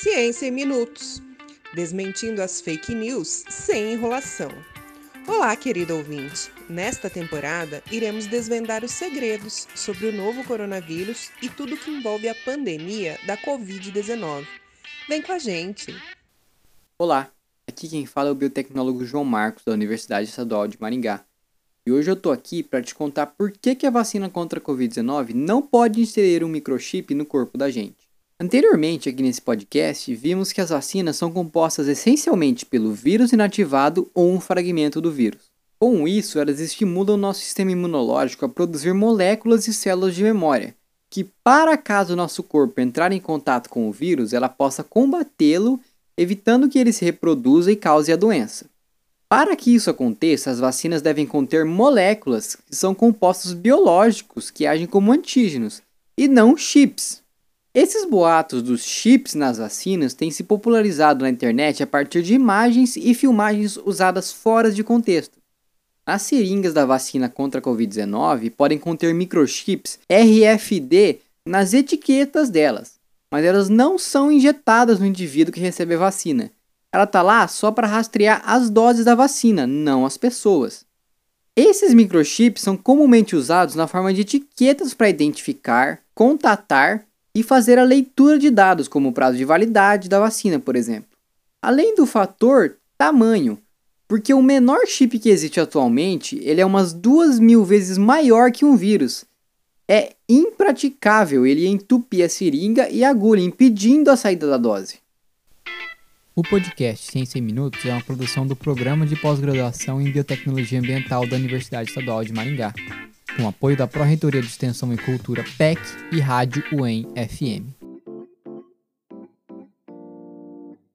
Ciência em Minutos desmentindo as fake news sem enrolação. Olá, querido ouvinte! Nesta temporada, iremos desvendar os segredos sobre o novo coronavírus e tudo que envolve a pandemia da Covid-19. Vem com a gente! Olá, aqui quem fala é o biotecnólogo João Marcos, da Universidade Estadual de Maringá. E hoje eu tô aqui para te contar por que, que a vacina contra a Covid-19 não pode inserir um microchip no corpo da gente. Anteriormente, aqui nesse podcast, vimos que as vacinas são compostas essencialmente pelo vírus inativado ou um fragmento do vírus. Com isso, elas estimulam o nosso sistema imunológico a produzir moléculas e células de memória, que, para caso nosso corpo entrar em contato com o vírus, ela possa combatê-lo, evitando que ele se reproduza e cause a doença. Para que isso aconteça, as vacinas devem conter moléculas que são compostos biológicos que agem como antígenos, e não chips, esses boatos dos chips nas vacinas têm se popularizado na internet a partir de imagens e filmagens usadas fora de contexto. As seringas da vacina contra a Covid-19 podem conter microchips RFD nas etiquetas delas, mas elas não são injetadas no indivíduo que recebe a vacina. Ela está lá só para rastrear as doses da vacina, não as pessoas. Esses microchips são comumente usados na forma de etiquetas para identificar, contatar e fazer a leitura de dados, como o prazo de validade da vacina, por exemplo. Além do fator tamanho, porque o menor chip que existe atualmente ele é umas duas mil vezes maior que um vírus. É impraticável ele entupir a seringa e a agulha, impedindo a saída da dose. O podcast Ciência em Minutos é uma produção do Programa de Pós-Graduação em Biotecnologia Ambiental da Universidade Estadual de Maringá com apoio da Pró-Reitoria de Extensão e Cultura PEC e Rádio UEM FM.